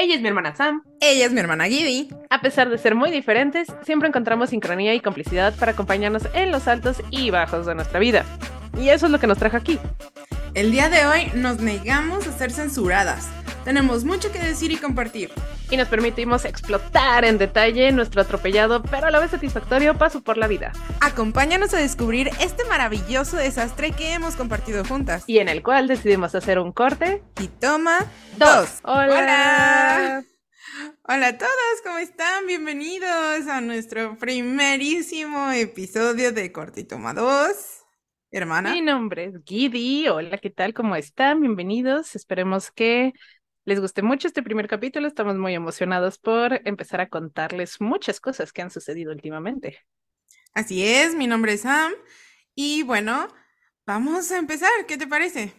Ella es mi hermana Sam. Ella es mi hermana Gibby. A pesar de ser muy diferentes, siempre encontramos sincronía y complicidad para acompañarnos en los altos y bajos de nuestra vida. Y eso es lo que nos trajo aquí. El día de hoy nos negamos a ser censuradas. Tenemos mucho que decir y compartir. Y nos permitimos explotar en detalle nuestro atropellado, pero a la vez satisfactorio paso por la vida. Acompáñanos a descubrir este maravilloso desastre que hemos compartido juntas. Y en el cual decidimos hacer un corte. Y toma Dos. dos. Hola. Hola. Hola a todos, ¿cómo están? Bienvenidos a nuestro primerísimo episodio de Corte y Toma 2. Hermana. Mi nombre es Gidi. Hola, ¿qué tal? ¿Cómo están? Bienvenidos. Esperemos que les guste mucho este primer capítulo. Estamos muy emocionados por empezar a contarles muchas cosas que han sucedido últimamente. Así es, mi nombre es Sam. Y bueno, vamos a empezar. ¿Qué te parece?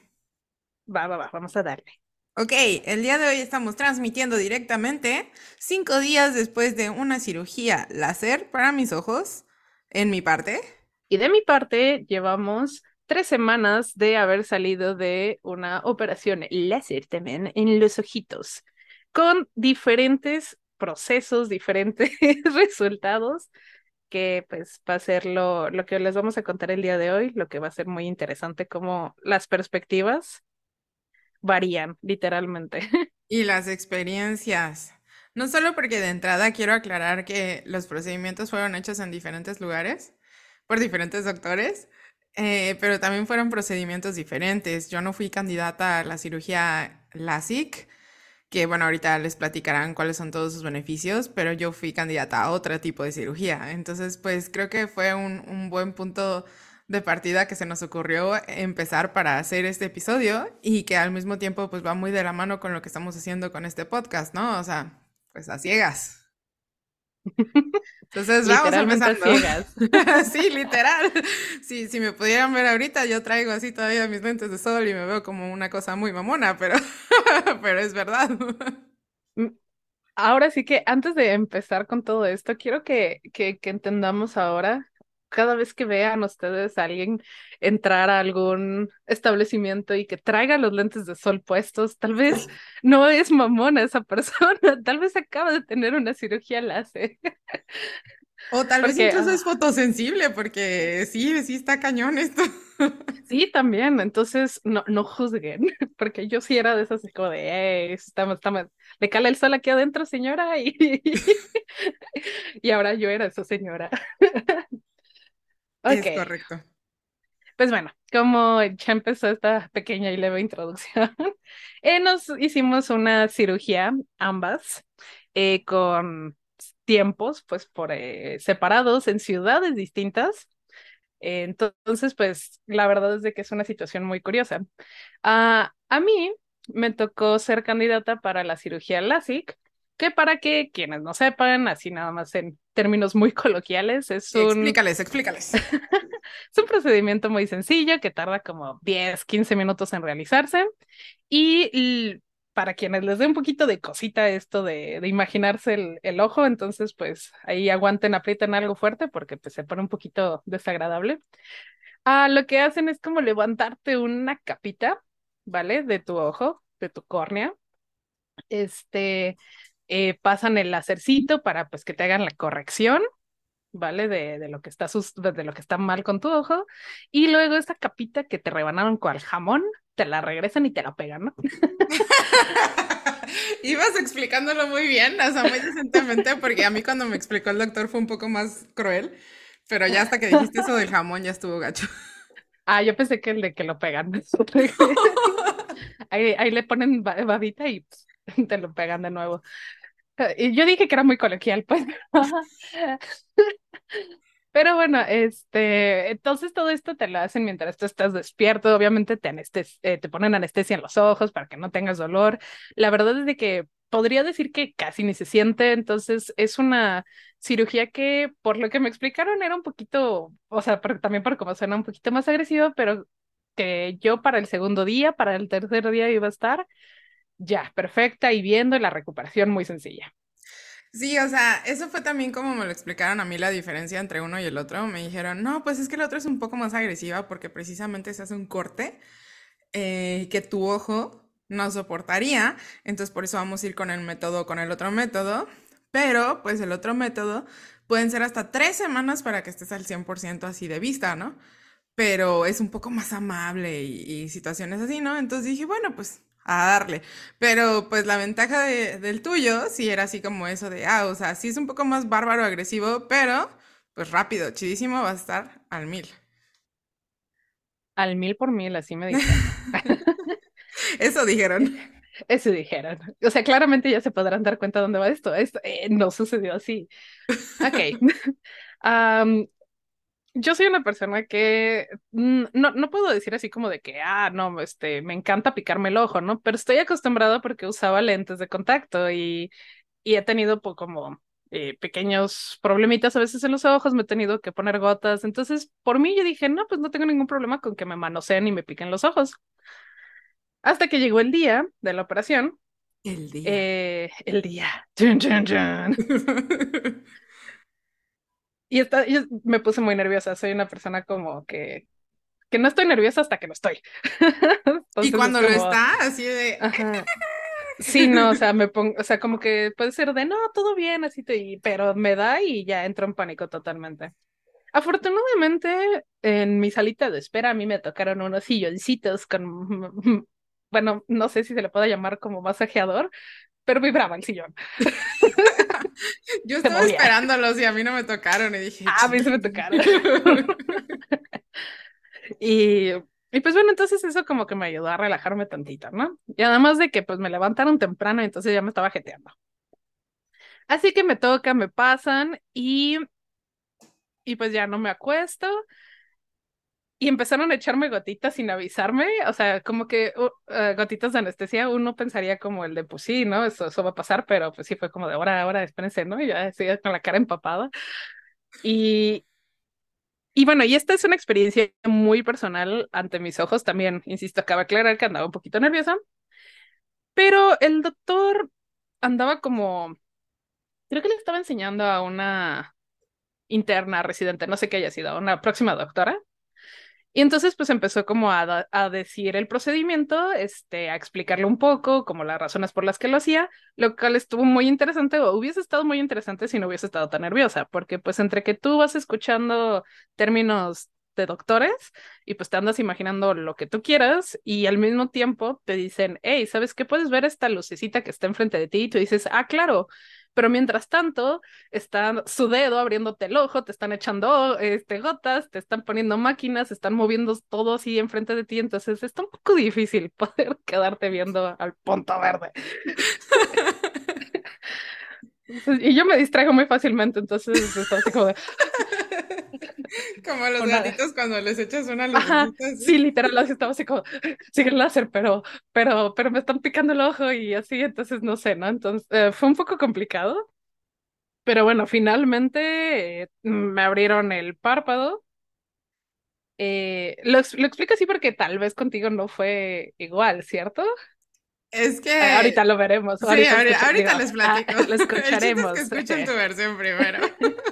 Va, va, va, vamos a darle. Ok, el día de hoy estamos transmitiendo directamente cinco días después de una cirugía láser para mis ojos, en mi parte. Y de mi parte, llevamos tres semanas de haber salido de una operación láser también en los ojitos, con diferentes procesos, diferentes resultados, que pues va a ser lo, lo que les vamos a contar el día de hoy, lo que va a ser muy interesante, como las perspectivas varían literalmente. Y las experiencias. No solo porque de entrada quiero aclarar que los procedimientos fueron hechos en diferentes lugares por diferentes doctores, eh, pero también fueron procedimientos diferentes. Yo no fui candidata a la cirugía LASIK, que bueno, ahorita les platicarán cuáles son todos sus beneficios, pero yo fui candidata a otro tipo de cirugía. Entonces, pues creo que fue un, un buen punto de partida que se nos ocurrió empezar para hacer este episodio y que al mismo tiempo pues va muy de la mano con lo que estamos haciendo con este podcast, ¿no? O sea, pues a ciegas. Entonces vamos empezando. sí, literal. Sí, si me pudieran ver ahorita, yo traigo así todavía mis lentes de sol y me veo como una cosa muy mamona, pero, pero es verdad. Ahora sí que antes de empezar con todo esto, quiero que, que, que entendamos ahora, cada vez que vean ustedes a alguien entrar a algún establecimiento y que traiga los lentes de sol puestos, tal vez no es mamona esa persona, tal vez acaba de tener una cirugía láser. O tal vez incluso ah. es fotosensible, porque sí, sí está cañón esto. Sí, también, entonces no, no juzguen, porque yo sí era de esas como de, "Ey, estamos, estamos, le cala el sol aquí adentro, señora, y, y ahora yo era esa señora. Es correcto. pues bueno, como ya empezó esta pequeña y leve introducción, eh, nos hicimos una cirugía, ambas, eh, con tiempos, pues, por eh, separados en ciudades distintas. Entonces, pues la verdad es de que es una situación muy curiosa. Ah, a mí me tocó ser candidata para la cirugía LASIK, que para que quienes no sepan, así nada más en términos muy coloquiales, es un, Explícales, explícales. es un procedimiento muy sencillo que tarda como 10, 15 minutos en realizarse. Y para quienes les dé un poquito de cosita esto de, de imaginarse el, el ojo, entonces pues ahí aguanten, aprieten algo fuerte porque pues se pone un poquito desagradable. Ah, lo que hacen es como levantarte una capita, ¿vale? De tu ojo, de tu córnea. Este, eh, pasan el lacercito para pues que te hagan la corrección. ¿vale? De, de lo que está sus- de, lo que está mal con tu ojo. Y luego esta capita que te rebanaron con el jamón, te la regresan y te la pegan, ¿no? Ibas explicándolo muy bien, o sea, muy decentemente, porque a mí cuando me explicó el doctor fue un poco más cruel, pero ya hasta que dijiste eso del jamón ya estuvo gacho. Ah, yo pensé que el de que lo pegan. Ahí, ahí le ponen ba- babita y pss, te lo pegan de nuevo. Y yo dije que era muy coloquial, pues. Pero bueno, este, entonces todo esto te lo hacen mientras tú estás despierto. Obviamente te anestes- eh, te ponen anestesia en los ojos para que no tengas dolor. La verdad es de que podría decir que casi ni se siente. Entonces es una cirugía que, por lo que me explicaron, era un poquito, o sea, por- también por cómo suena un poquito más agresiva, pero que yo para el segundo día, para el tercer día iba a estar ya perfecta y viendo la recuperación muy sencilla. Sí, o sea, eso fue también como me lo explicaron a mí la diferencia entre uno y el otro. Me dijeron, no, pues es que el otro es un poco más agresiva porque precisamente se hace un corte eh, que tu ojo no soportaría, entonces por eso vamos a ir con el método, con el otro método, pero pues el otro método pueden ser hasta tres semanas para que estés al 100% así de vista, ¿no? Pero es un poco más amable y, y situaciones así, ¿no? Entonces dije, bueno, pues a darle. Pero pues la ventaja de- del tuyo sí era así como eso de, ah, o sea, sí es un poco más bárbaro, agresivo, pero pues rápido, chidísimo, va a estar al mil. Al mil por mil, así me dijeron. Eso dijeron. Eso dijeron. O sea, claramente ya se podrán dar cuenta dónde va esto. Esto eh, no sucedió así. Ok. yo soy una persona que no, no puedo decir así como de que, ah, no, este, me encanta picarme el ojo, ¿no? Pero estoy acostumbrada porque usaba lentes de contacto y, y he tenido po- como eh, pequeños problemitas a veces en los ojos, me he tenido que poner gotas. Entonces, por mí yo dije, no, pues no tengo ningún problema con que me manoseen y me piquen los ojos. Hasta que llegó el día de la operación, El día. eh, el día. Chun, chun, chun. Y esta, yo me puse muy nerviosa. Soy una persona como que, que no estoy nerviosa hasta que lo estoy. Y Entonces es cuando lo como, está, así de... ajá. Sí, no, o sea, me pongo, o sea, como que puede ser de no, todo bien, así te, pero me da y ya entro en pánico totalmente. Afortunadamente, en mi salita de espera a mí me tocaron unos silloncitos con, bueno, no sé si se le puede llamar como masajeador, pero vibraba el sillón. Yo estaba esperándolos y a mí no me tocaron y dije... Ah, a mí se me tocaron. Y, y pues bueno, entonces eso como que me ayudó a relajarme tantito, ¿no? Y además de que pues me levantaron temprano, entonces ya me estaba jeteando. Así que me toca, me pasan y, y pues ya no me acuesto. Y empezaron a echarme gotitas sin avisarme, o sea, como que uh, gotitas de anestesia, uno pensaría como el de, pues sí, ¿no? Eso, eso va a pasar, pero pues sí fue como de, ahora, ahora, espérense, ¿no? Y ya estoy con la cara empapada. Y, y bueno, y esta es una experiencia muy personal ante mis ojos también, insisto, acaba de aclarar que andaba un poquito nerviosa, pero el doctor andaba como, creo que le estaba enseñando a una interna residente, no sé qué haya sido, una próxima doctora. Y entonces pues empezó como a, a decir el procedimiento, este, a explicarle un poco, como las razones por las que lo hacía, lo cual estuvo muy interesante o hubiese estado muy interesante si no hubiese estado tan nerviosa, porque pues entre que tú vas escuchando términos de doctores y pues te andas imaginando lo que tú quieras y al mismo tiempo te dicen, hey, ¿sabes qué? Puedes ver esta lucecita que está enfrente de ti y tú dices, ah, claro. Pero mientras tanto, está su dedo abriéndote el ojo, te están echando este, gotas, te están poniendo máquinas, están moviendo todo así enfrente de ti, entonces está un poco difícil poder quedarte viendo al punto verde. Y yo me distraigo muy fácilmente, entonces está así como de, Como los Una- gatitos cuando les echas una así. sí, literal, así estaba así como, sigue el láser, pero, pero, pero me están picando el ojo y así, entonces no sé, ¿no? Entonces eh, fue un poco complicado, pero bueno, finalmente eh, me abrieron el párpado. Eh, lo, lo explico así porque tal vez contigo no fue igual, ¿cierto? Es que... Eh, ahorita lo veremos. Sí, ahorita, ahorita, escucha- ahorita les platico. ah, lo El chiste es escucharemos. que escuchen tu versión primero.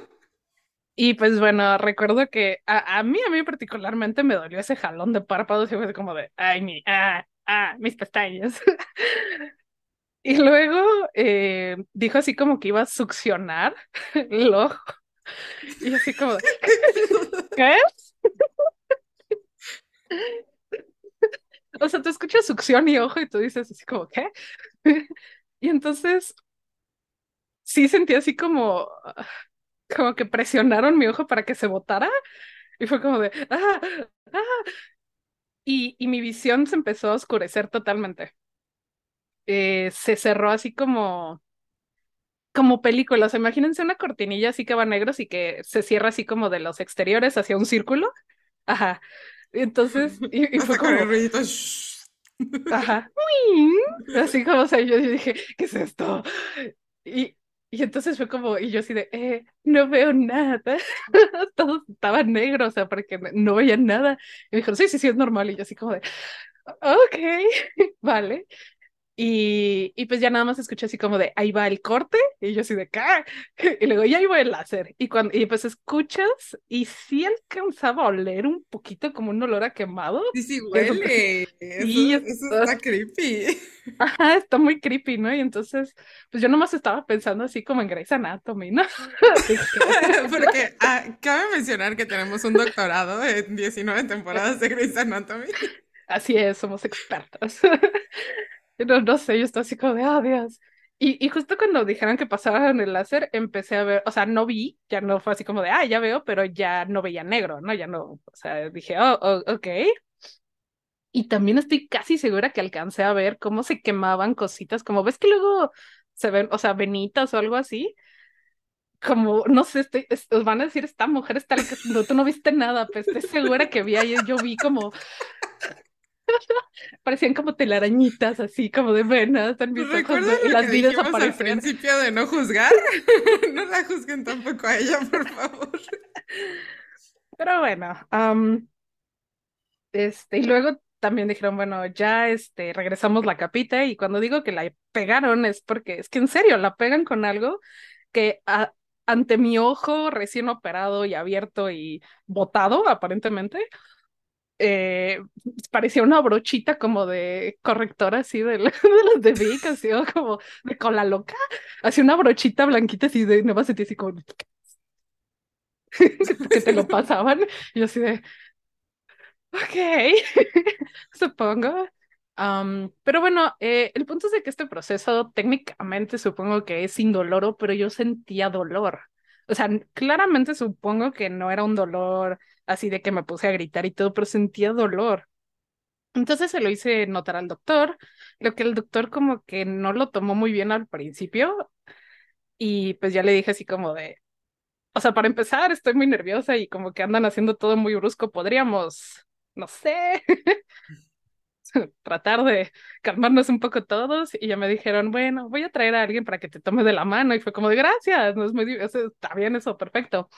Y pues bueno, recuerdo que a, a mí, a mí particularmente me dolió ese jalón de párpados y fue como de, ay, mi, ah, ah, mis pestañas. Y luego eh, dijo así como que iba a succionar el ojo. Y así como, de, ¿qué? O sea, tú escuchas succión y ojo y tú dices así como, ¿qué? Y entonces sí sentí así como, como que presionaron mi ojo para que se botara. Y fue como de, ah, ah. Y, y mi visión se empezó a oscurecer totalmente. Eh, se cerró así como, como película. O sea, imagínense una cortinilla así que va negros y que se cierra así como de los exteriores hacia un círculo. Ajá. Entonces, y, y fue como, ajá. Así como, o sea, yo dije, ¿qué es esto? Y, y entonces fue como, y yo así de, eh, no veo nada. Todo estaba negro, o sea, porque no veía nada. Y me dijeron, sí, sí, sí, es normal. Y yo así como de, ok, vale. Y, y pues ya nada más escuché así como de, ahí va el corte, y yo así de, ¿qué? Y luego, ya ahí va el láser. Y, cuando, y pues escuchas, y sí alcanzaba a oler un poquito como un olor a quemado. Sí, sí, huele. Sí, Eso, eso está creepy. Ajá, está muy creepy, ¿no? Y entonces, pues yo nomás estaba pensando así como en Grey's Anatomy, ¿no? Porque ah, cabe mencionar que tenemos un doctorado en 19 temporadas de Grey's Anatomy. Así es, somos expertos. No, no sé, yo estaba así como de, oh, Dios. Y, y justo cuando dijeron que pasaban el láser, empecé a ver, o sea, no vi, ya no fue así como de, ah, ya veo, pero ya no veía negro, ¿no? Ya no, o sea, dije, oh, oh, ok. Y también estoy casi segura que alcancé a ver cómo se quemaban cositas, como ves que luego se ven, o sea, venitas o algo así. Como, no sé, estoy, es- os van a decir, esta mujer está, loca", no, tú no viste nada, pues estoy segura que vi ahí, yo vi como parecían como telarañitas, así como de venas en mis ojos, ¿Recuerdan ¿no? y lo las que dijimos al principio de no juzgar? No la juzguen tampoco a ella, por favor. Pero bueno, am, este, y luego también dijeron, bueno, ya este, regresamos la capita, y cuando digo que la pegaron es porque es que en serio, la pegan con algo que a- ante mi ojo recién operado y abierto y botado, aparentemente, eh, parecía una brochita como de corrector así de, la- de las de Vic, así como de cola loca, así una brochita blanquita así de nueva así como que te lo pasaban yo así de ok, supongo. Am, pero bueno, eh, el punto es de que este proceso técnicamente supongo que es indoloro, pero yo sentía dolor. O sea, claramente supongo que no era un dolor así de que me puse a gritar y todo, pero sentía dolor. Entonces se lo hice notar al doctor, lo que el doctor como que no lo tomó muy bien al principio y pues ya le dije así como de, o sea, para empezar estoy muy nerviosa y como que andan haciendo todo muy brusco, podríamos, no sé, tratar de calmarnos un poco todos y ya me dijeron, bueno, voy a traer a alguien para que te tome de la mano y fue como de gracias, no es muy, está bien eso, perfecto.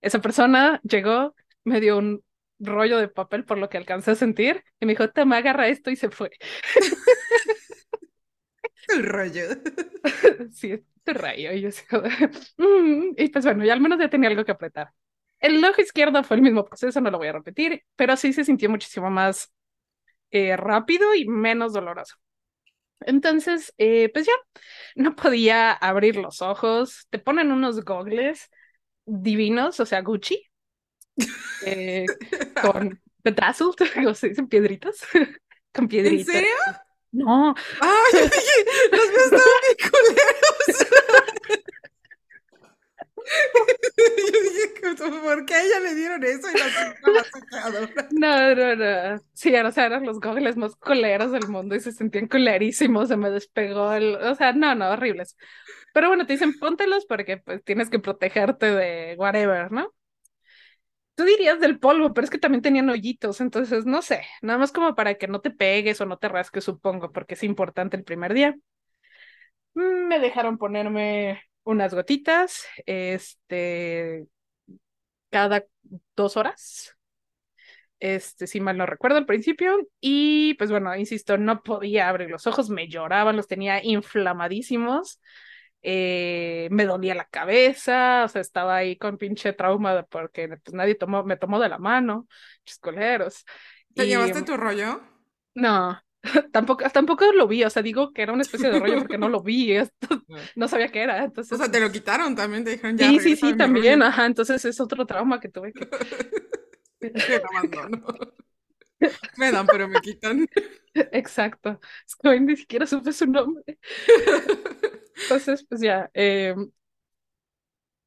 Esa persona llegó, me dio un rollo de papel por lo que alcancé a sentir y me dijo, te me agarra esto y se fue. El rollo. Sí, este rayo. Y yo así "Mm", y pues bueno, ya al menos ya tenía algo que apretar. El ojo izquierdo fue el mismo proceso, no lo voy a repetir, pero sí se sintió muchísimo más eh, rápido y menos doloroso. Entonces, eh, pues ya, no podía abrir los ojos. Te ponen unos gogles divinos, o sea, Gucci, eh, con bedazzled, o se dicen piedritas, con ¿En piedritas. serio? No, Ah, yo dije, los míos estaban bien culeros. Yo dije, ¿por qué a ella le dieron eso y la? No, no, no. Sí, o sea, eran los gogles más culeros del mundo y se sentían culerísimos, se me despegó el... O sea, no, no, horribles. Pero bueno, te dicen póntelos porque pues tienes que protegerte de whatever, ¿no? Tú dirías del polvo, pero es que también tenían hoyitos, entonces no sé, nada más como para que no te pegues o no te rasques, supongo, porque es importante el primer día. Mm, Me dejaron ponerme unas gotitas, este, cada dos horas. este, si mal no recuerdo al principio, y pues bueno, insisto, no podía abrir los ojos, me lloraban, los tenía inflamadísimos, eh, me dolía la cabeza, o sea, estaba ahí con pinche trauma porque pues nadie tomó, me tomó de la mano, chiscoleros, ¿Te y llevaste tu rollo? no. Tampoco, tampoco lo vi, o sea, digo que era una especie de rollo porque no lo vi, esto- no sabía qué era, O entonces sea, te lo pues, quitaron también, te dijeron, ya, sí, sí, sí, también, rollo. ajá, entonces es otro trauma que tuve que Que. Me dan, pero me quitan. Exacto. Es que hoy ni siquiera supe su nombre. Entonces, pues ya, eh,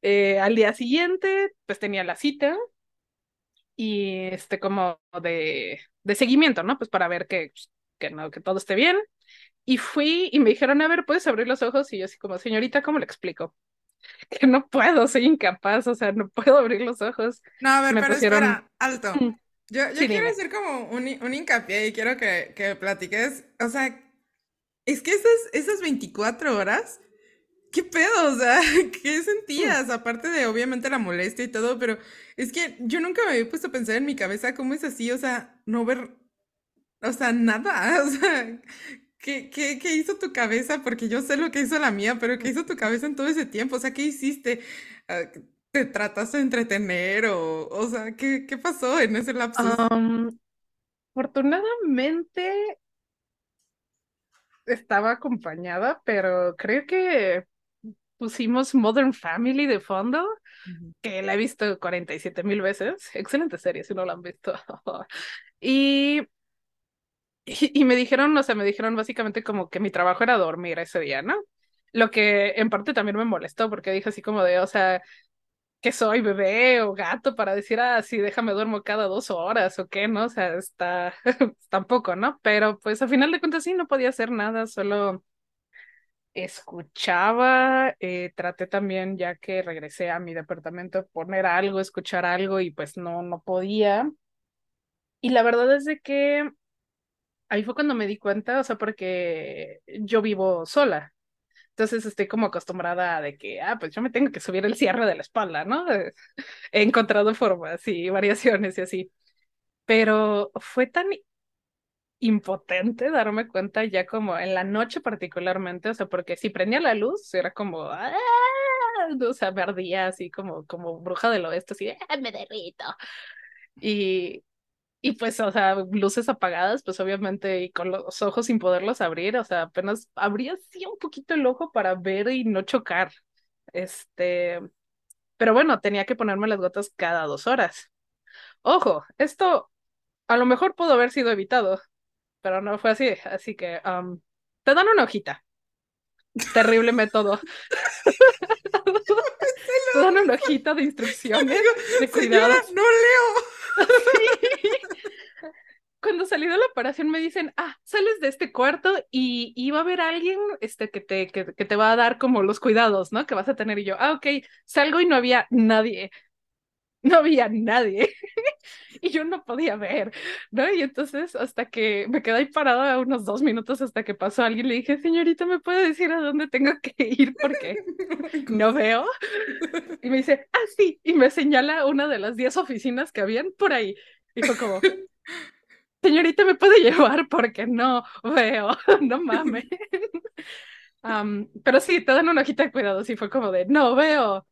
eh, al día siguiente, pues tenía la cita y este como de, de seguimiento, ¿no? Pues para ver que, que no, que todo esté bien. Y fui y me dijeron, a ver, ¿puedes abrir los ojos? Y yo así como, señorita, ¿cómo le explico? Que no puedo, soy incapaz, o sea, no puedo abrir los ojos. No, a ver, Me pero pusieron, espera, alto. Yo, yo sí, quiero dime. hacer como un, un hincapié y quiero que, que platiques. O sea, es que esas, esas 24 horas, ¿qué pedo? O sea, ¿qué sentías? Aparte de obviamente la molestia y todo, pero es que yo nunca me había puesto a pensar en mi cabeza cómo es así, o sea, no ver, o sea, nada, o sea, ¿Qué, qué, qué hizo tu cabeza? Porque yo sé lo que hizo la mía, pero ¿qué hizo tu cabeza en todo ese tiempo? O sea, ¿qué hiciste? Ah, ¿Te trataste de entretener o, o sea, ¿qué, qué pasó en ese lapsus? Um, afortunadamente estaba acompañada, pero creo que pusimos Modern Family de fondo, que la he visto 47 mil veces. Excelente serie, si no la han visto. y, y, me dijeron, o sea, me dijeron básicamente como que mi trabajo era dormir ese día, ¿no? Lo que en parte también me molestó, porque dije así como de, o sea, que soy bebé o gato para decir, ah, déjame duermo cada dos horas o qué, ¿no? O sea, está tampoco, ¿no? Pero pues a final de cuentas sí, no podía hacer nada, solo escuchaba, eh, traté también, ya que regresé a mi departamento, poner algo, escuchar algo y pues no, no podía. Y la verdad es de que ahí fue cuando me di cuenta, o sea, porque yo vivo sola. Entonces estoy como acostumbrada a de que, ah, pues yo me tengo que subir el cierre de la espalda, ¿no? He encontrado formas y variaciones y así. Pero fue tan impotente darme cuenta ya como en la noche particularmente, o sea, porque si prendía la luz era como, ¡ah! o sea, me ardía así como, como bruja del oeste, así, ¡ah, me derrito! Y, y pues, o sea, luces apagadas, pues obviamente, y con los ojos sin poderlos abrir, o sea, apenas abría así un poquito el ojo para ver y no chocar. Este, pero bueno, tenía que ponerme las gotas cada dos horas. Ojo, esto a lo mejor pudo haber sido evitado, pero no fue así, así que um, te dan una hojita. Terrible método. te dan una hojita de instrucciones de cuidado. no leo. Cuando salí de la operación me dicen, ah, sales de este cuarto y, y va a haber alguien este, que, te, que, que, te va a dar como los cuidados, ¿no? Que vas a tener. Y yo, ah, ok, salgo y no había nadie no había nadie y yo no podía ver, ¿no? Y entonces hasta que me quedé ahí parada unos dos minutos hasta que pasó alguien, le dije, señorita, ¿me puede decir a dónde tengo que ir? Porque no veo. Y me dice, ah, sí, y me señala una de las diez oficinas que habían por ahí. Y fue como, señorita, ¿me puede llevar? Porque no veo, no mames. Um, pero sí, te dan una hojita de cuidado, sí fue como de, no veo.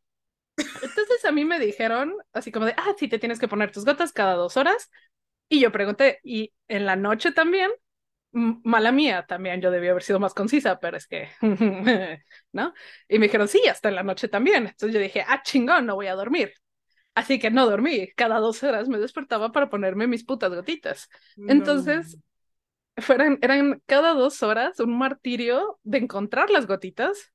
Entonces a mí me dijeron así como de, ah, sí, te tienes que poner tus gotas cada dos horas. Y yo pregunté, ¿y en la noche también? Mala mía, también yo debía haber sido más concisa, pero es que, ¿no? Y me dijeron, sí, hasta en la noche también. Entonces yo dije, ah, chingón, no voy a dormir. Así que no dormí. Cada dos horas me despertaba para ponerme mis putas gotitas. Entonces, fueran, eran cada dos horas un martirio de encontrar las gotitas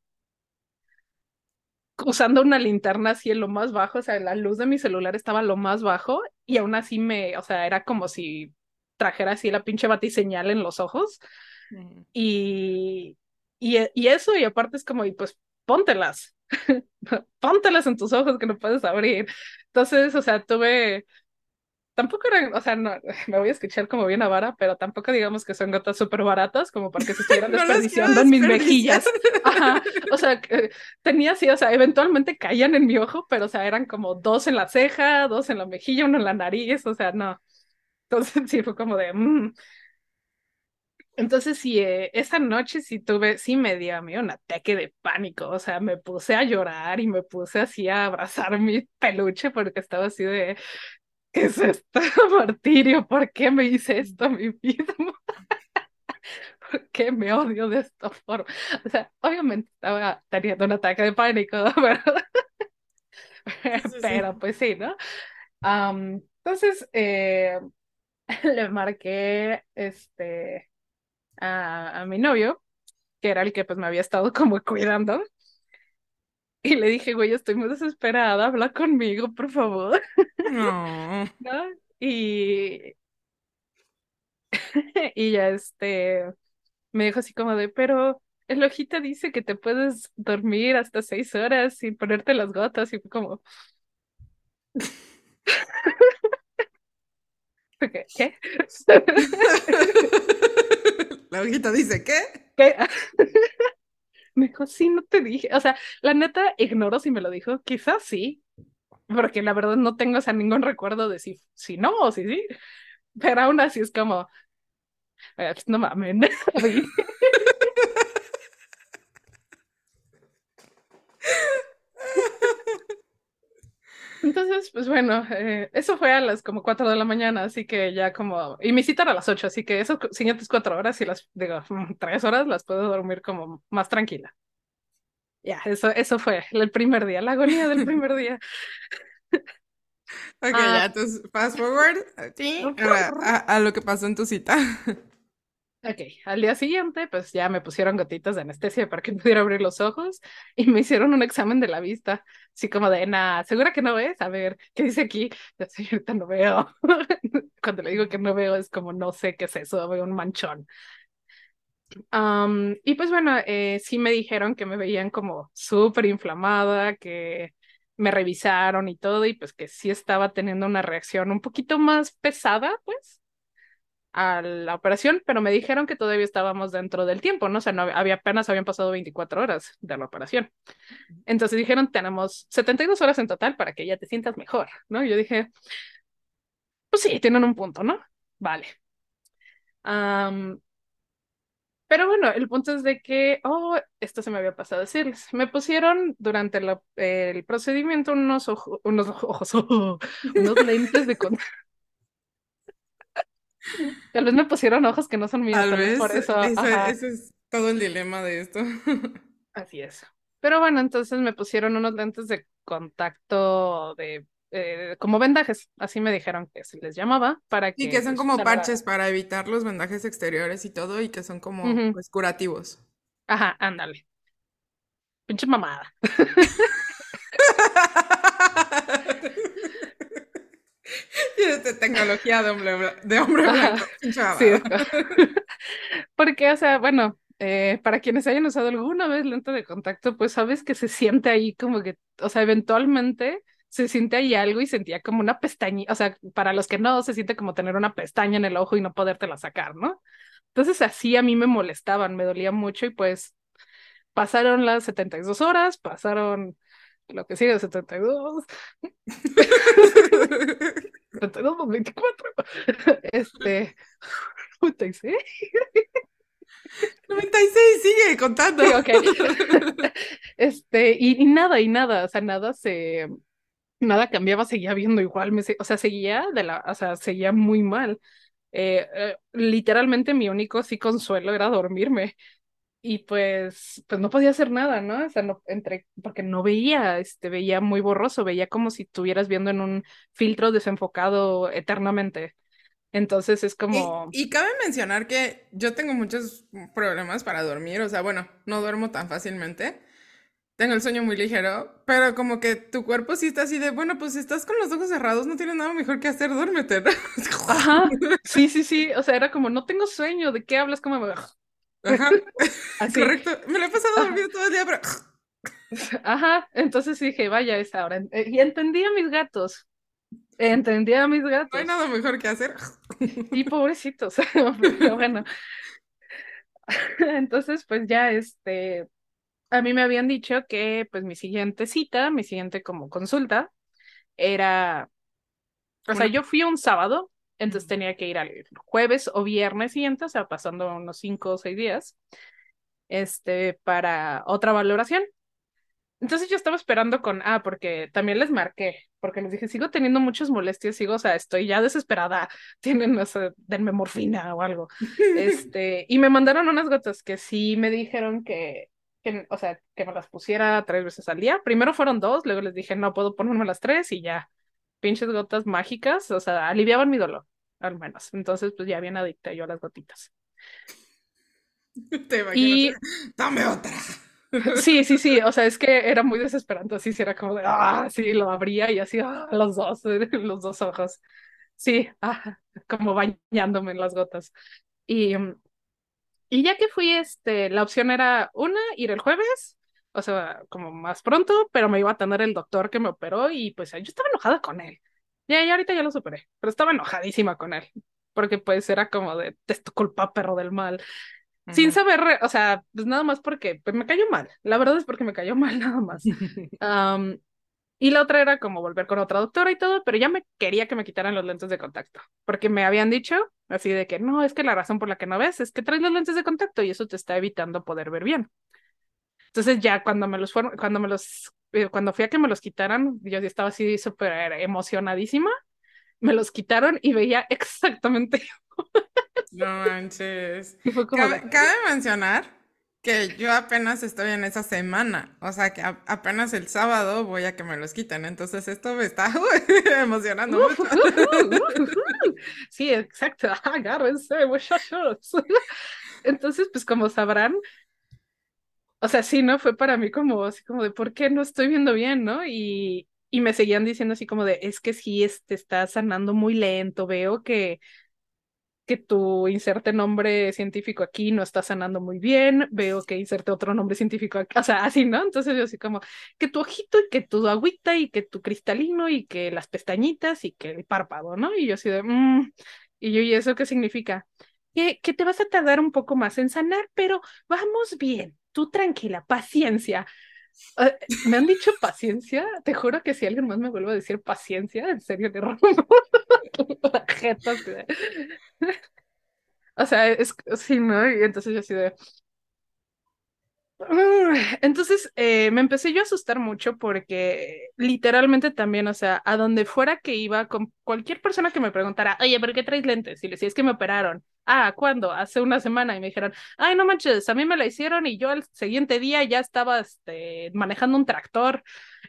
usando una linterna así en lo más bajo, o sea, la luz de mi celular estaba lo más bajo y aún así me, o sea, era como si trajera así la pinche batiseñal en los ojos. Y, y, y, eso, y aparte es como, y pues póntelas, póntelas en tus ojos que no puedes abrir. Entonces, o sea, tuve tampoco eran, o sea, no, me voy a escuchar como bien a vara, pero tampoco digamos que son gotas súper baratas como para que se estuvieran desperdiciando en mis mejillas. Ajá. O sea, tenía así, o sea, eventualmente caían en mi ojo, pero o sea, eran como dos en la ceja, dos en la mejilla, uno en la nariz, o sea, no. Entonces sí fue como de... Mm". Entonces sí, eh, esa noche sí tuve, sí me dio a mí un ataque de pánico, o sea, me puse a llorar y me puse así a abrazar mi peluche porque estaba así de, ¿qué es esto, martirio? ¿Por qué me hice esto a mí mismo? ¿Por qué me odio de esta forma? O sea, obviamente estaba teniendo un ataque de pánico, pero, pero pues sí, ¿no? entonces, eh, le marqué este, a, a mi novio, que era el que pues me había estado como cuidando, y le dije, güey, estoy muy desesperada, habla conmigo, por favor. No. ¿No? Y, y ya este, me dijo así como de, pero el ojita dice que te puedes dormir hasta seis horas sin ponerte las gotas, y fue como... ¿Qué? ¿Qué? La hojita dice, ¿qué? ¿Qué? Me dijo, sí, no te dije. O sea, la neta ignoro si me lo dijo. Quizás sí, porque la verdad no tengo o ningún recuerdo de si, si no o si sí. Pero aún así es como, pues no mames. Entonces, pues bueno, eh, eso fue a las como 4 de la mañana, así que ya como, y mi cita era a las 8, así que esas siguientes cuatro horas y las, digo, tres horas las puedo dormir como más tranquila. Ya, eso, eso fue el primer día, la agonía del primer día. Ok, ya, entonces, fast forward a, a lo que pasó en tu cita. Ok, al día siguiente, pues ya me pusieron gotitas de anestesia para que pudiera abrir los ojos y me hicieron un examen de la vista, así como de, nada, ¿segura que no ves? A ver, ¿qué dice aquí? Ya ahorita no veo. Cuando le digo que no veo es como, no sé qué es eso, veo un manchón. y pues bueno, eh, sí me dijeron que me veían como súper inflamada, que me revisaron y todo, y pues que sí estaba teniendo una reacción un poquito más pesada, pues a la operación, pero me dijeron que todavía estábamos dentro del tiempo, ¿no? O sea, no había apenas habían pasado 24 horas de la operación. Entonces dijeron, tenemos 72 horas en total para que ya te sientas mejor, ¿no? Y yo dije, pues sí, tienen un punto, ¿no? Vale. pero bueno, el punto es de que, oh, esto se me había pasado a decirles. Me pusieron durante el procedimiento unos, unos ojos, unos lentes de contacto Tal vez me pusieron ojos que no son míos. Tal vez por eso. Ese, es todo el dilema de esto. Así es. Pero bueno, entonces me pusieron unos lentes de contacto de eh, como vendajes, así me dijeron que se les llamaba, para que... Y que son pues, como parches para evitar los vendajes exteriores y todo, y que son como pues, curativos. Ajá, ándale. Pinche mamada. Este, tecnología de hombre, blanco. De hombre blanco. Sí, Porque, o sea, bueno, eh, para quienes hayan usado alguna vez lente de contacto, pues sabes que se siente ahí como que, o sea, eventualmente se siente ahí algo y sentía como una pestaña, o sea, para los que no, se siente como tener una pestaña en el ojo y no podértela sacar, ¿no? Entonces así a mí me molestaban, me dolía mucho y pues pasaron las 72 horas, pasaron lo que sigue, 72. 24. Este. 96. 96, sigue contando. Okay. Este, y, nada, y nada, o sea, nada se. Nada cambiaba, seguía viendo igual, o sea, seguía de la, o sea, seguía muy mal. Eh, eh, literalmente mi único sí consuelo era dormirme y pues, pues no podía hacer nada, ¿no? O sea, no, entre, porque no veía, este, veía muy borroso, veía como si estuvieras viendo en un filtro desenfocado eternamente. Entonces es como... Y, cabe mencionar que yo tengo muchos problemas para dormir, o sea, bueno, no duermo tan fácilmente, tengo el sueño muy ligero, pero como que tu cuerpo sí está así de, bueno, pues si estás con los ojos cerrados, no tienes nada mejor que hacer, duérmete. Ajá, sí, sí, sí, o sea, era como, no tengo sueño, ¿de qué hablas? Como... Ajá. Correcto. Me lo he pasado dormido todo el día, pero. Ajá. Entonces dije, vaya, es ahora. Eh, y entendí a mis gatos. Entendí a mis gatos. No hay nada mejor que hacer. Y pobrecitos. bueno. Entonces, pues ya este. A mí me habían dicho que, pues, mi siguiente cita, mi siguiente como consulta, era. O sea, yo fui un sábado entonces tenía que ir al jueves o viernes siguiente, o sea, pasando unos cinco o seis días, este, para otra valoración. Entonces yo estaba esperando con, ah, porque también les marqué, porque les dije, sigo teniendo muchas molestias, sigo, o sea, estoy ya desesperada, tienen, no sé, denme morfina o algo. Este, y me mandaron unas gotas que sí me dijeron que, que, o sea, que me las pusiera tres veces al día. Primero fueron dos, luego les dije, no puedo ponerme las tres y ya, pinches gotas mágicas, o sea, aliviaban mi dolor, al menos. Entonces, pues ya bien adicta yo a las gotitas. Te y... dame otra. Sí, sí, sí, o sea, es que era muy desesperante, así, era como de, ah, sí, lo abría y así, ah, los dos, los dos ojos. Sí, ah, como bañándome en las gotas. Y, y ya que fui, este, la opción era una, ir el jueves, o sea, como más pronto, pero me iba a tener el doctor que me operó y pues yo estaba enojada con él. Ya, ya ahorita ya lo superé, pero estaba enojadísima con él, porque pues era como de, te tu culpa, perro del mal. Sin saber, o sea, pues nada más porque pues, me cayó mal. La verdad es porque me cayó mal nada más. y la otra era como volver con otra doctora y todo, pero ya me quería que me quitaran los lentes de contacto, porque me habían dicho así de que no, es que la razón por la que no ves es que traes los lentes de contacto y eso te está evitando poder ver bien. Entonces ya cuando me los fueron, cuando me los eh, cuando fui a que me los quitaran, yo estaba así súper emocionadísima, me los quitaron y veía exactamente. no manches. Cabe, cabe mencionar que yo apenas estoy en esa semana, o sea que apenas el sábado voy a que me los quiten, entonces esto me está emocionando mucho. sí, exacto, agárrense muchachos. Entonces, pues como sabrán, o sea, sí, ¿no? Fue para mí como así como de, ¿por qué no estoy viendo bien, no? Y, y me seguían diciendo así como de, es que sí, te está sanando muy lento, veo que que tu inserte nombre científico aquí no está sanando muy bien, veo que inserte otro nombre científico aquí, o sea, así, ¿no? Entonces yo así como, que tu ojito y que tu agüita y que tu cristalino y que las pestañitas y que el párpado, ¿no? Y yo así de, mmm, y yo, ¿y eso qué significa? Que, que te vas a tardar un poco más en sanar, pero vamos bien, tranquila, paciencia. Ah, me han dicho paciencia, te juro que si alguien más me vuelve a decir paciencia, en serio le rompo o sea, es sí, ¿no? Y entonces yo así de. Entonces eh, me empecé yo a asustar mucho porque literalmente también, o sea, a donde fuera que iba, con cualquier persona que me preguntara, oye, ¿pero qué traes lentes? Y le decía, es que me operaron. Ah, ¿cuándo? Hace una semana. Y me dijeron, ay, no manches, a mí me la hicieron y yo al siguiente día ya estaba este, manejando un tractor.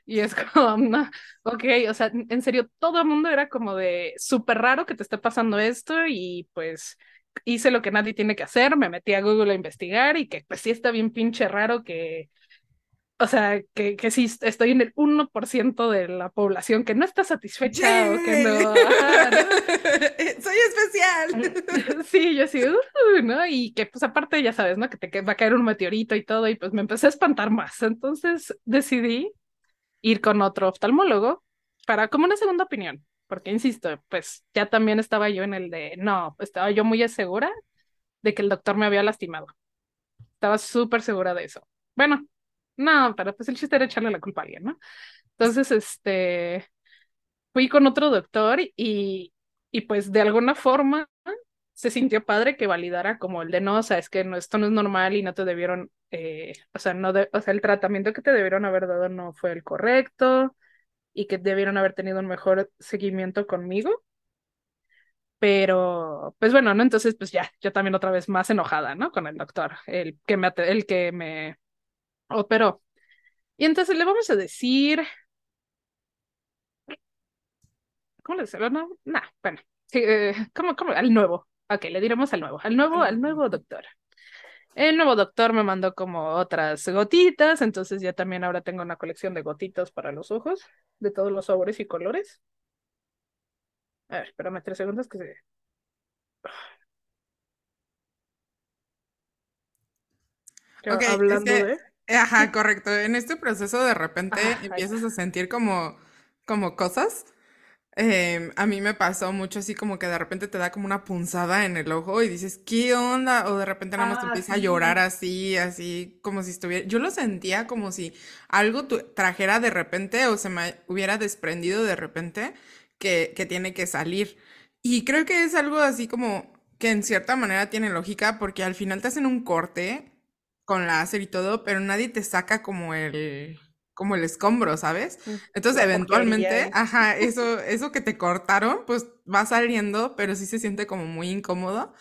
Y es como, no, ok, o sea, en serio, todo el mundo era como de súper raro que te esté pasando esto y pues hice lo que nadie tiene que hacer, me metí a Google a investigar y que pues sí está bien pinche raro que, o sea, que, que sí estoy en el 1% de la población que no está satisfecha o que no, Soy especial. Sí, yo sí, uh, ¿no? Y que pues aparte ya sabes, ¿no? Que te va a caer un meteorito y todo y pues me empecé a espantar más. Entonces decidí ir con otro oftalmólogo para como una segunda opinión porque insisto, pues ya también estaba yo en el de, no, estaba yo muy segura de que el doctor me había lastimado. Estaba súper segura de eso. Bueno, no, pero pues el chiste era echarle la culpa a alguien, ¿no? Entonces, este, fui con otro doctor y, y pues de alguna forma se sintió padre que validara como el de no, o sea, es que no, esto no es normal y no te debieron, eh, o sea, no o sea, el tratamiento que te debieron haber dado no fue el correcto, y que debieron haber tenido un mejor seguimiento conmigo. Pero, pues bueno, ¿no? Entonces, pues ya, yo también otra vez más enojada, ¿no? Con el doctor, el que me, el que me operó. Y entonces le vamos a decir... ¿Cómo le decimos? No, nah, bueno, sí, eh, ¿cómo, cómo? Al nuevo. Ok, le diremos al nuevo, al nuevo, al nuevo doctor. El nuevo doctor me mandó como otras gotitas, entonces ya también ahora tengo una colección de gotitas para los ojos, de todos los sabores y colores. A ver, espérame tres segundos que se... Ok, hablando de... Ajá, correcto. En este proceso de repente empiezas a sentir como, como cosas Em, a mí me pasó mucho así como que de repente te da como una punzada en el ojo y dices, ¿qué onda? O de repente nada más te ah, empieza a llorar así, así como si estuviera... Yo lo sentía como si algo trajera de repente o se me hubiera desprendido de repente que, que tiene que salir. Y creo que es algo así como que en cierta manera tiene lógica porque al final te hacen un corte con láser y todo, pero nadie te saca como el como el escombro, ¿sabes? Mm, Entonces, eventualmente, ajá, eso, eso que te cortaron, pues va saliendo, pero sí se siente como muy incómodo.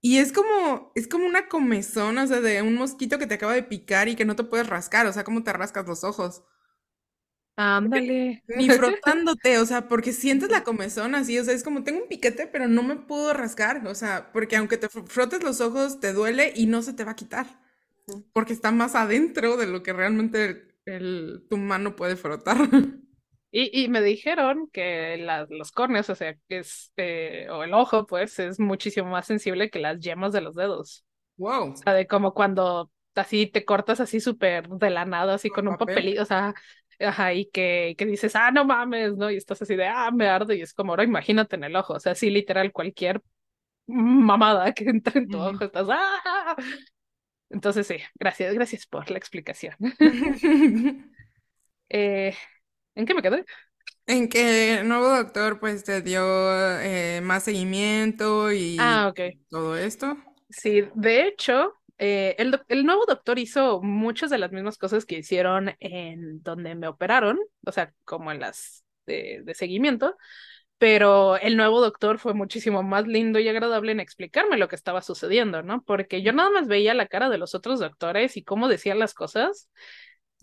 Y es como, es como una comezón, o sea, de un mosquito que te acaba de picar y que no te puedes rascar, o sea, ¿cómo te rascas los ojos? Ándale. Ni frotándote, o sea, porque sientes la comezón así, o sea, es como tengo un piquete, pero no me puedo rascar, o sea, porque aunque te frotes los ojos, te duele y no se te va a quitar, porque está más adentro de lo que realmente el, tu mano puede frotar. Y, y me dijeron que los córneos, o sea, que es, eh, o el ojo, pues, es muchísimo más sensible que las yemas de los dedos. Wow. O sea, de como cuando así te cortas así súper de la nada, así con, un papelito, o sea, ajá, y que, que dices, ah, no mames, ¿no? Y estás así de, ah, me arde, y es como, ahora imagínate en el ojo, o sea, sí, literal, cualquier mamada que entre en tu ojo, estás, ah, entonces sí, gracias, gracias por la explicación. Eh, ¿En qué me quedé? En que el nuevo doctor pues te dio eh, más seguimiento y ah, todo esto. Sí, de hecho, eh, el, el, nuevo doctor hizo muchas de las mismas cosas que hicieron en donde me operaron, o sea, como en las de, de seguimiento, pero el nuevo doctor fue muchísimo más lindo y agradable en explicarme lo que estaba sucediendo, ¿no? Porque yo nada más veía la cara de los otros doctores y cómo decían las cosas.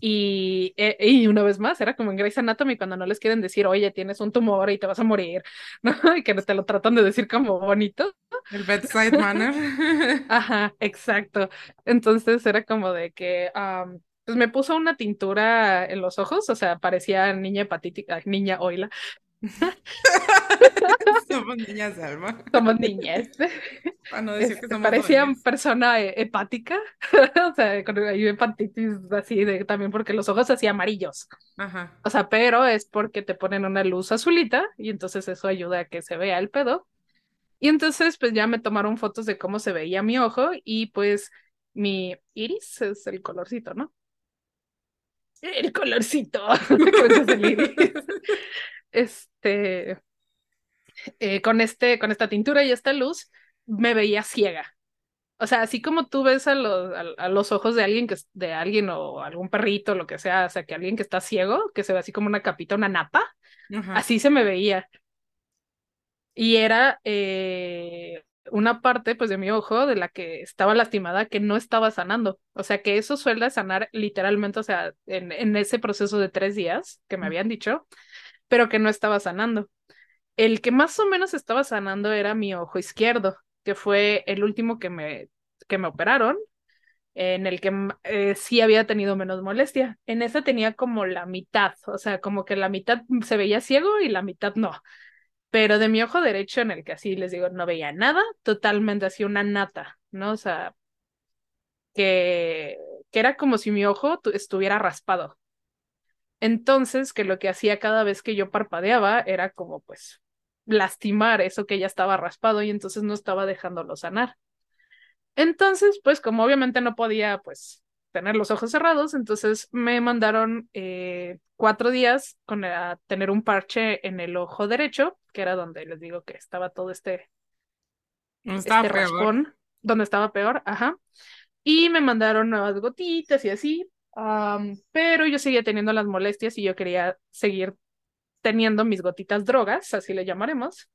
Y, eh, y una vez más, era como en Grey's Anatomy cuando no les quieren decir, oye, tienes un tumor y te vas a morir, ¿no? Y que te lo tratan de decir como bonito. El bedside manner. Ajá, exacto. Entonces era como de que, um, pues me puso una tintura en los ojos, o sea, parecía niña hepatítica, niña oila, somos niñas Alma. Somos niñas. Para no decir que Este, somos parecía doñas. persona eh, hepática, o sea, con hepatitis así de también porque los ojos así amarillos. Ajá. O sea, pero es porque te ponen una luz azulita y entonces eso ayuda a que se vea el pedo. Y entonces pues ya me tomaron fotos de cómo se veía mi ojo y pues mi iris es el colorcito, ¿no? El colorcito, creo que es el iris. Este, eh, con este, con esta tintura y esta luz, me veía ciega. O sea, así como tú ves a los, a, a los ojos de alguien que de alguien o algún perrito, lo que sea, o sea, que alguien que está ciego, que se ve así como una capita, una napa, así se me veía. Y era eh, una parte, pues, de mi ojo de la que estaba lastimada, que no estaba sanando. O sea, que eso suele sanar literalmente, o sea, en, en ese proceso de tres días que me habían dicho, pero que no estaba sanando. El que más o menos estaba sanando era mi ojo izquierdo, que fue el último que me, que me operaron, en el que mm, eh, sí había tenido menos molestia. En ese tenía como la mitad, o sea, como que la mitad se veía ciego y la mitad no. Pero de mi ojo derecho, en el que así les digo, no veía nada, totalmente así una nata, ¿no? O sea, que, que era como si mi ojo tu- estuviera raspado. Entonces, que lo que hacía cada vez que yo parpadeaba era como pues lastimar eso que ya estaba raspado y entonces no estaba dejándolo sanar. Entonces, pues como obviamente no podía pues tener los ojos cerrados, entonces me mandaron eh, cuatro días con a tener un parche en el ojo derecho, que era donde les digo que estaba todo este, No estaba este peor. raspón, donde estaba peor, ajá. Y me mandaron nuevas gotitas y así, pero yo seguía teniendo las molestias y yo quería seguir teniendo mis gotitas drogas, así le llamaremos,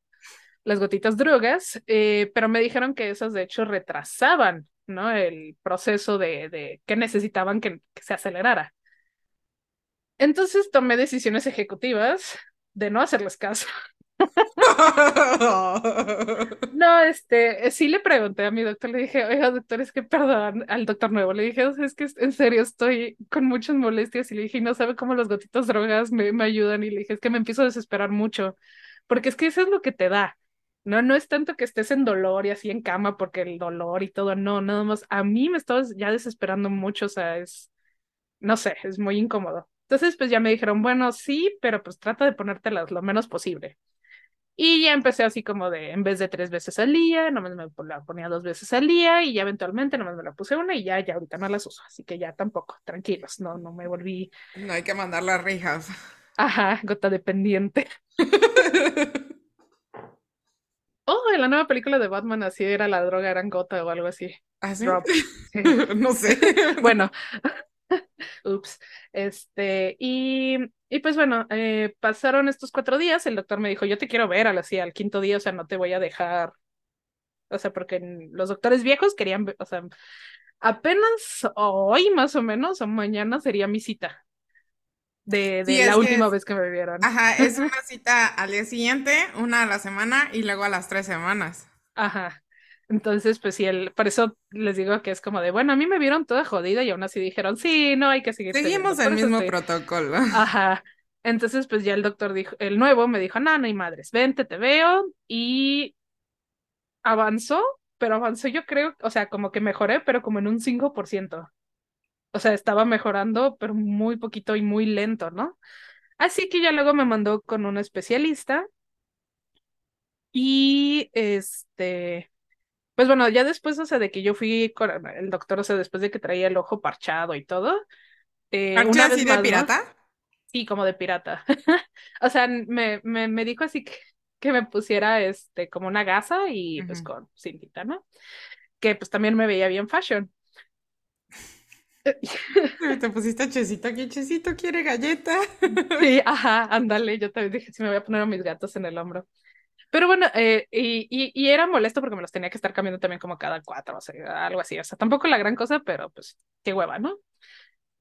las gotitas drogas, eh, pero me dijeron que esas de hecho retrasaban, ¿no? El proceso de, que necesitaban que se acelerara. Entonces tomé decisiones ejecutivas de no hacerles caso. No, este, sí le pregunté a mi doctor, le dije, oiga, doctor, es que perdón, al doctor nuevo, le dije, es que en serio estoy con muchas molestias y le dije, no sabe cómo las gotitas drogas me, me ayudan y le dije, es que me empiezo a desesperar mucho, porque es que eso es lo que te da, no, no es tanto que estés en dolor y así en cama porque el dolor y todo, no, nada más, a mí me estaba ya desesperando mucho, o sea, es, no sé, es muy incómodo. Entonces, pues ya me dijeron, bueno, sí, pero pues trata de ponértelas lo menos posible. Y ya empecé así como de, en vez de tres veces al día, nomás me la ponía dos veces al día y ya eventualmente nomás me la puse una y ya, ya ahorita no las uso. Así que ya tampoco, tranquilos, no, no me volví, No hay que mandar las rijas. ajá, gota dependiente. Oh, en la nueva película de Batman así era la droga, eran gota o algo así. Sí. No sé. Bueno, ups, este, y, y pues bueno, eh, pasaron estos cuatro días, el doctor me dijo, yo te quiero ver al así, al quinto día, o sea, no te voy a dejar, o sea, porque los doctores viejos querían, ver- o sea, apenas hoy más o menos, o mañana sería mi cita de, de Sí, la última es- vez que me vieron. Ajá, es una cita al día siguiente, una a la semana y luego a las tres semanas. Ajá. Entonces, pues sí, el, por eso les digo que es como de, bueno, a mí me vieron toda jodida y aún así dijeron, sí, no hay que seguir Seguimos el mismo estoy- protocolo. Ajá. Entonces, pues ya el doctor dijo, el nuevo me dijo, no, no hay madres, vente, te veo. Y avanzó, pero avanzó yo creo, o sea, como que mejoré, pero como en un 5%. O sea, estaba mejorando, pero muy poquito y muy lento, ¿no? Así que ya luego me mandó con un especialista y este, pues bueno, ya después, o sea, de que yo fui con el doctor, o sea, después de que traía el ojo parchado y todo, eh, ¿Parche una así de más, ¿no? pirata? Sí, como de pirata. O sea, me, me, me dijo así que, que me pusiera este como una gasa y pues con cintita, ¿no? Que pues también me veía bien fashion. Te pusiste Chesito aquí, Chesito quiere galleta. Sí, ajá, ándale, yo también dije, sí, me voy a poner a mis gatos en el hombro. Pero bueno, eh, y, y, y, era molesto porque me los tenía que estar cambiando también como cada cuatro, o sea, algo así. O sea, tampoco la gran cosa, pero pues qué hueva, ¿no?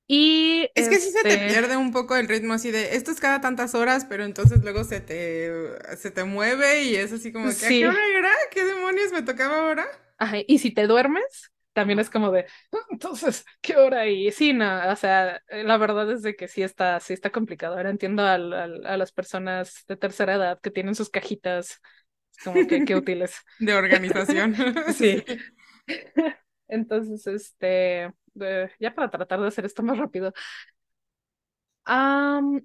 Y es que este... sí se te pierde un poco el ritmo así de esto es cada tantas horas, pero entonces luego se te, se te mueve y es así como que sí. ¿a qué hora era? ¿Qué demonios me tocaba ahora? Ajá, y si te duermes, también es como de, entonces, ¿qué hora? Y sí, no, o sea, la verdad es de que sí está, sí está complicado. Ahora entiendo a, a, a las personas de tercera edad que tienen sus cajitas como que qué útiles. De organización. sí. Entonces, este, eh, ya para tratar de hacer esto más rápido. Um,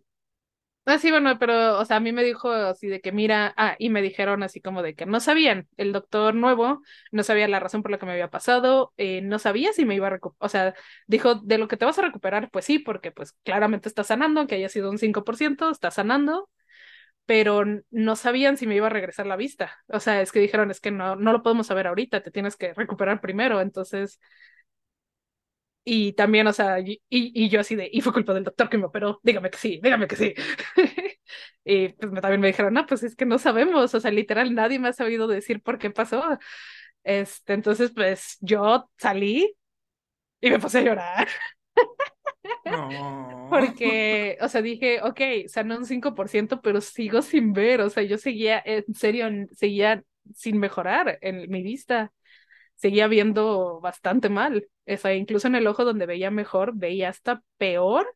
Ah, sí, bueno, pero, o sea, a mí me dijo así de que mira, ah, y me dijeron así como de que no sabían, el doctor nuevo no sabía la razón por la que me había pasado, eh, no sabía si me iba a recuperar, o sea, dijo, de lo que te vas a recuperar, pues sí, porque pues claramente está sanando, aunque haya sido un 5%, está sanando, pero no sabían si me iba a regresar la vista, o sea, es que dijeron, es que no, no lo podemos saber ahorita, te tienes que recuperar primero, entonces y también, o sea, y, y, yo así de, y fue culpa del doctor que me operó, dígame que sí, dígame que sí. y pues me, también me dijeron, no, pues es que no sabemos, o sea, literal, nadie me ha sabido decir por qué pasó. Este, entonces, pues yo salí y me puse a llorar. No. Porque, o sea, dije, ok, sanó un 5%, pero sigo sin ver, o sea, yo seguía, en serio, seguía sin mejorar en mi vista seguía viendo bastante mal. O sea, incluso en el ojo donde veía mejor, veía hasta peor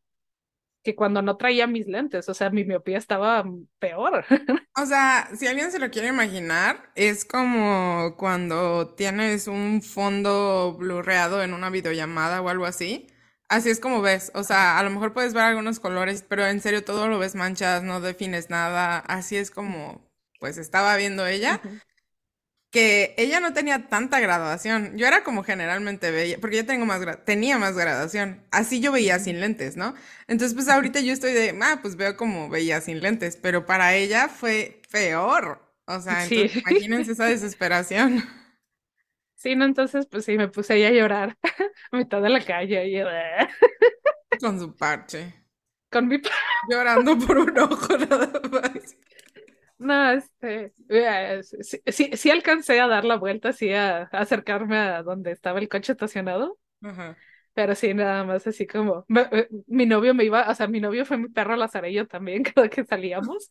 que cuando no traía mis lentes. O sea, mi miopía estaba peor. O sea, si alguien se lo quiere imaginar, es como cuando tienes un fondo blurreado en una videollamada o algo así. Así es como ves. O sea, a lo mejor puedes ver algunos colores, pero en serio todo lo ves manchas, no defines nada. Así es como, pues estaba viendo ella. Uh -huh que ella no tenía tanta graduación. Yo era como generalmente veía, porque yo tengo más tenía más graduación. Así yo veía sin lentes, ¿no? Entonces, pues ahorita yo estoy de, ah, pues veo como veía sin lentes, pero para ella fue peor. O sea, entonces, sí. imagínense esa desesperación. Sí, no, entonces, pues sí, me puse ahí a llorar a mitad de la calle. Y... Con su parche. Con mi Llorando por un ojo nada más. No, este, sí, sí, sí, alcancé a dar la vuelta, sí, a, a acercarme a donde estaba el coche estacionado. Pero sí, nada más así como, me, mi novio me iba, o sea, mi novio fue mi perro lazarillo también cada que salíamos.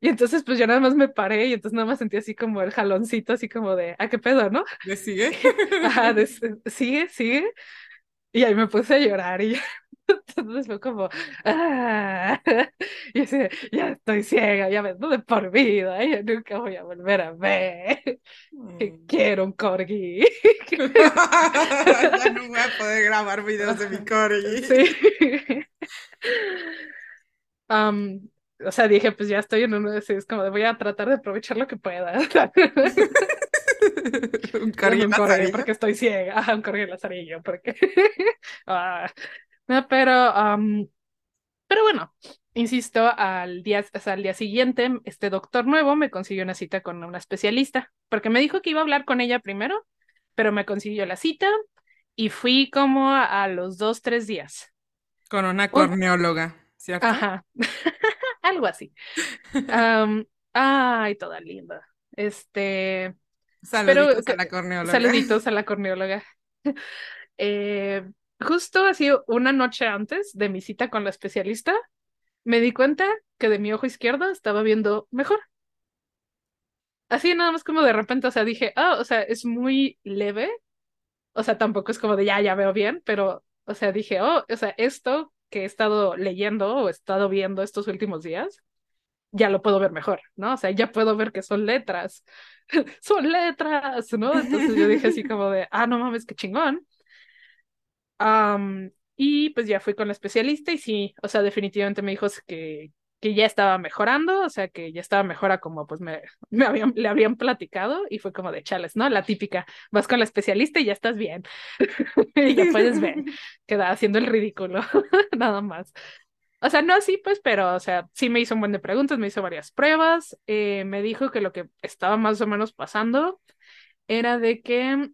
Y entonces, pues yo nada más me paré y entonces nada más sentí así como el jaloncito, así como de, ¿a qué pedo, no? ¿Le sigue? Ajá, de, sigue, sigue. Y ahí me puse a llorar y entonces fue como, ah, y así, ya estoy ciega, ya me de por vida, ya nunca voy a volver a ver. Mm. Quiero un corgi. ya no voy a poder grabar videos de mi corgi. Sí. Um, o sea, dije, pues ya estoy en uno de esos, como de voy a tratar de aprovechar lo que pueda. un corgi, un corgi porque estoy ciega, un corgi lazarillo, porque... ah. No, pero, um, pero bueno, insisto, al día, o sea, al día siguiente, este doctor nuevo me consiguió una cita con una especialista, porque me dijo que iba a hablar con ella primero, pero me consiguió la cita y fui como a, los dos, tres días. Con una corneóloga, ¿cierto? Ajá, algo así. um, ay, toda linda. Este. Saluditos pero, a la corneóloga. Saluditos a la corneóloga. eh, justo así una noche antes de mi cita con la especialista, me di cuenta que de mi ojo izquierdo estaba viendo mejor. Así nada más como de repente, o sea, dije, ah, oh, o sea, es muy leve. O sea, tampoco es como de ya, ya veo bien, pero, o sea, dije, oh, o sea, esto que he estado leyendo o he estado viendo estos últimos días, ya lo puedo ver mejor, ¿no? O sea, ya puedo ver que son letras. son letras, ¿no? Entonces yo dije así como de, ah, no mames, qué chingón. Um, y pues ya fui con la especialista y sí, o sea, definitivamente me dijo que, que ya estaba mejorando, o sea, que ya estaba mejora como pues me, me habían, le habían platicado y fue como de chales, ¿no? La típica, vas con la especialista y ya estás bien. y ya puedes ver, queda haciendo el ridículo, nada más. O sea, no así, pues, pero, o sea, sí me hizo un buen de preguntas, me hizo varias pruebas, eh, me dijo que lo que estaba más o menos pasando era de que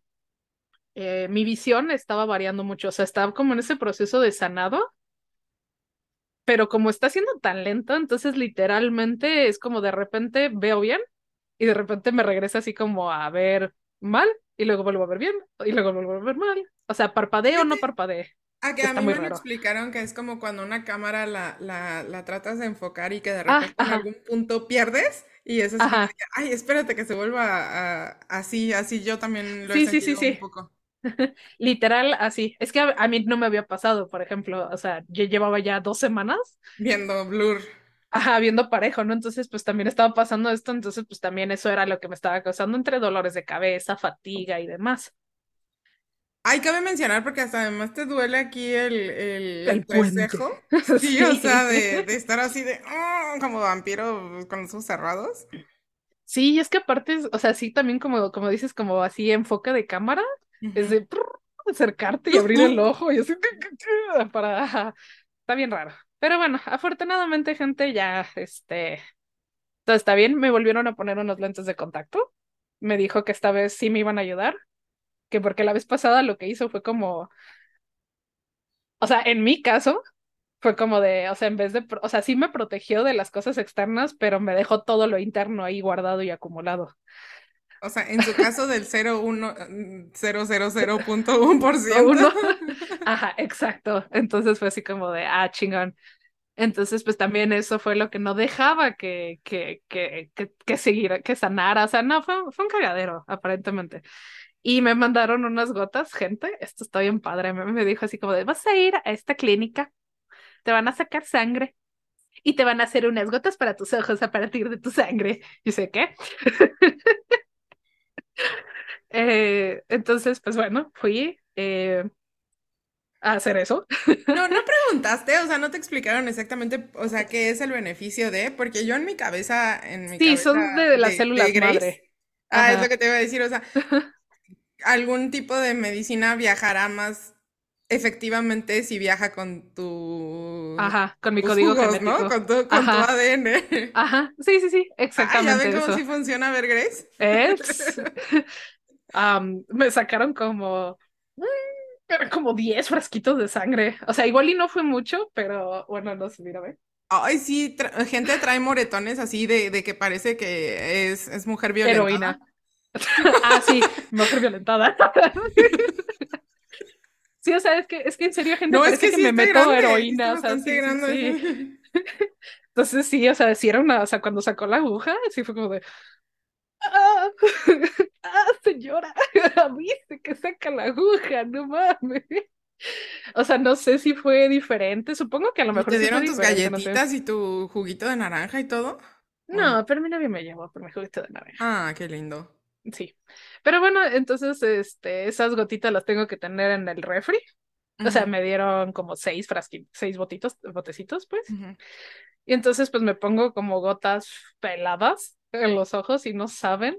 eh, mi visión estaba variando mucho, o sea, estaba como en ese proceso de sanado, pero como está siendo tan lento, entonces literalmente es como de repente veo bien y de repente me regresa así como a ver mal y luego vuelvo a ver bien y luego vuelvo a ver mal. O sea, parpadeo o no parpadeo. A que a mí me lo explicaron que es como cuando una cámara la, la, la tratas de enfocar y que de repente en algún punto pierdes y eso es como ay, espérate que se vuelva así, así yo también lo he sentido sí, sí, un poco. Literal, así. Es que a, mí no me había pasado, por ejemplo, o sea, yo llevaba ya dos semanas. Viendo Blur. Ajá, viendo parejo, ¿no? Entonces, pues también estaba pasando esto, entonces, pues también eso era lo que me estaba causando entre dolores de cabeza, fatiga y demás. Ay, cabe mencionar porque hasta además te duele aquí el, el, el, Sí, o sea, de, de, estar así de ah", como vampiro con los ojos cerrados. Sí, es que aparte, o sea, sí, también como, como dices, como así enfoque de cámara, es de acercarte y abrir el ojo y así para... Está bien raro. Pero bueno, afortunadamente, gente, ya, este, todo está bien. Me volvieron a poner unos lentes de contacto. Me dijo que esta vez sí me iban a ayudar, que porque la vez pasada lo que hizo fue como, o sea, en mi caso, fue como de, o sea, en vez de, o sea, sí me protegió de las cosas externas, pero me dejó todo lo interno ahí guardado y acumulado. O sea, en su caso del 0,1%. Ajá, exacto. Entonces fue así como de, ah, chingón. Entonces, pues también eso fue lo que no dejaba que, que, que, que, que siguiera, que sanara. O sea, no, fue, fue un cagadero, aparentemente. Y me mandaron unas gotas, gente, esto está bien padre. Me, me dijo así como de, vas a ir a esta clínica, te van a sacar sangre y te van a hacer unas gotas para tus ojos a partir de tu sangre. Y sé, ¿qué? Eh, entonces, pues bueno, fui eh, a hacer eso. No, no preguntaste, o sea, no te explicaron exactamente, o sea, qué es el beneficio de, porque yo en mi cabeza, en mi sí, son de las células madre. Ah, es lo que te iba a decir, o sea, algún tipo de medicina viajará más efectivamente si viaja con tu Ajá, con mi código genético. ¿no? Con tu, con tu ADN. Ajá, sí, sí, sí, exactamente. Ah, ¿Ya ven cómo sí funciona ver Grace? Es. me sacaron como mm, como 10 frasquitos de sangre. O sea, igual y no fue mucho, pero bueno, no sé, mira, ve. Ay, sí, gente trae moretones así de, de que parece que es, es mujer violentada. Heroína. ah, sí, mujer violentada. Sí, o sea, es que, es que en serio, gente, no, es que, me meto heroína, o sea, sí, sí, Entonces sí, o sea, si era una, o sea, cuando sacó la aguja, sí fue como de, ah, ah señora, viste que saca la aguja, no mames. O sea, no sé si fue diferente, supongo que a lo mejor. ¿Te dieron tus galletitas y tu juguito de naranja y todo? No, pero mi novio me llevó por mi juguito de naranja. Ah, qué lindo. Sí. Pero bueno, entonces, este, esas gotitas las tengo que tener en el refri. O sea, me dieron como seis frasquitos, seis botitos, botecitos, pues. Y entonces, pues me pongo como gotas peladas en los ojos y no saben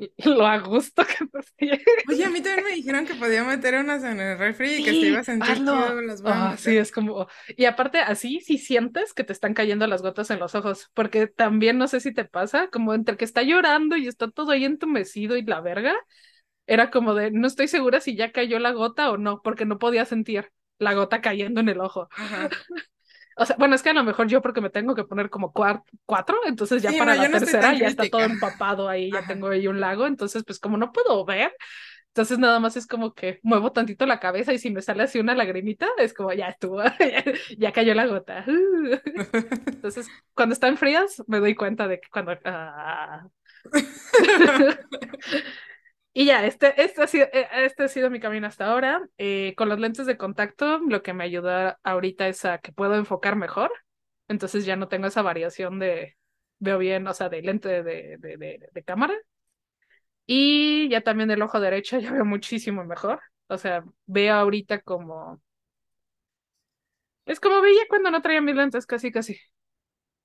lo a gusto que Oye, a mí también me dijeron que podía meter unas en el refri y que se iba a sentir chido las ah, sí, es como... Y aparte, así si sientes que te están cayendo las gotas en los ojos, porque también no sé si te pasa, como entre que está llorando y está todo ahí entumecido y la verga, era como de, no estoy segura si ya cayó la gota o no, porque no podía sentir la gota cayendo en el ojo. Ajá. O sea, bueno, es que a lo mejor yo porque me tengo que poner como cuatro, entonces ya para la tercera ya está todo empapado ahí, ya tengo ahí un lago, entonces pues como no puedo ver, entonces nada más es como que muevo tantito la cabeza y si me sale así una lagrimita, es como ya estuvo, ya, cayó la gota. Entonces, cuando están frías, me doy cuenta de que cuando... Ah. Y ya, este, este, ha sido, eh, este ha sido mi camino hasta ahora. Eh, con los lentes de contacto, lo que me ayuda ahorita es a que puedo enfocar mejor. Entonces ya no tengo esa variación de veo bien, o sea, de lente de, de, de, de cámara. Y ya también el ojo derecho ya veo muchísimo mejor. O sea, veo ahorita como... Es como veía cuando no traía mis lentes, casi, casi.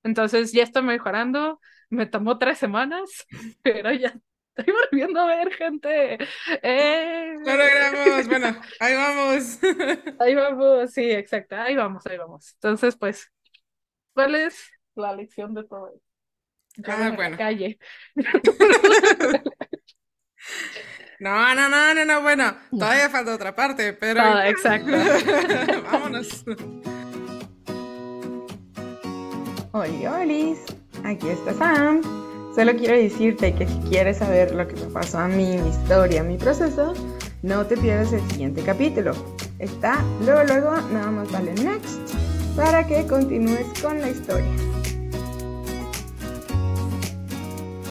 Entonces ya estoy mejorando. Me tomó tres semanas, pero ya Estoy volviendo a ver, gente. Eh... Lo logramos. Bueno, ahí vamos. Ahí vamos, sí, exacto. Ahí vamos, ahí vamos. Entonces, pues, ¿cuál es la lección de todo esto? ah, bueno. calle. No, no, no, no, no, bueno, todavía falta otra parte, pero... Ah, exacto. Vámonos. Hola, Olis, aquí está Sam. Solo quiero decirte que si quieres saber lo que me pasó a mí, mi historia, mi proceso, no te pierdas el siguiente capítulo. Está luego, luego, nada más dale next para que continúes con la historia.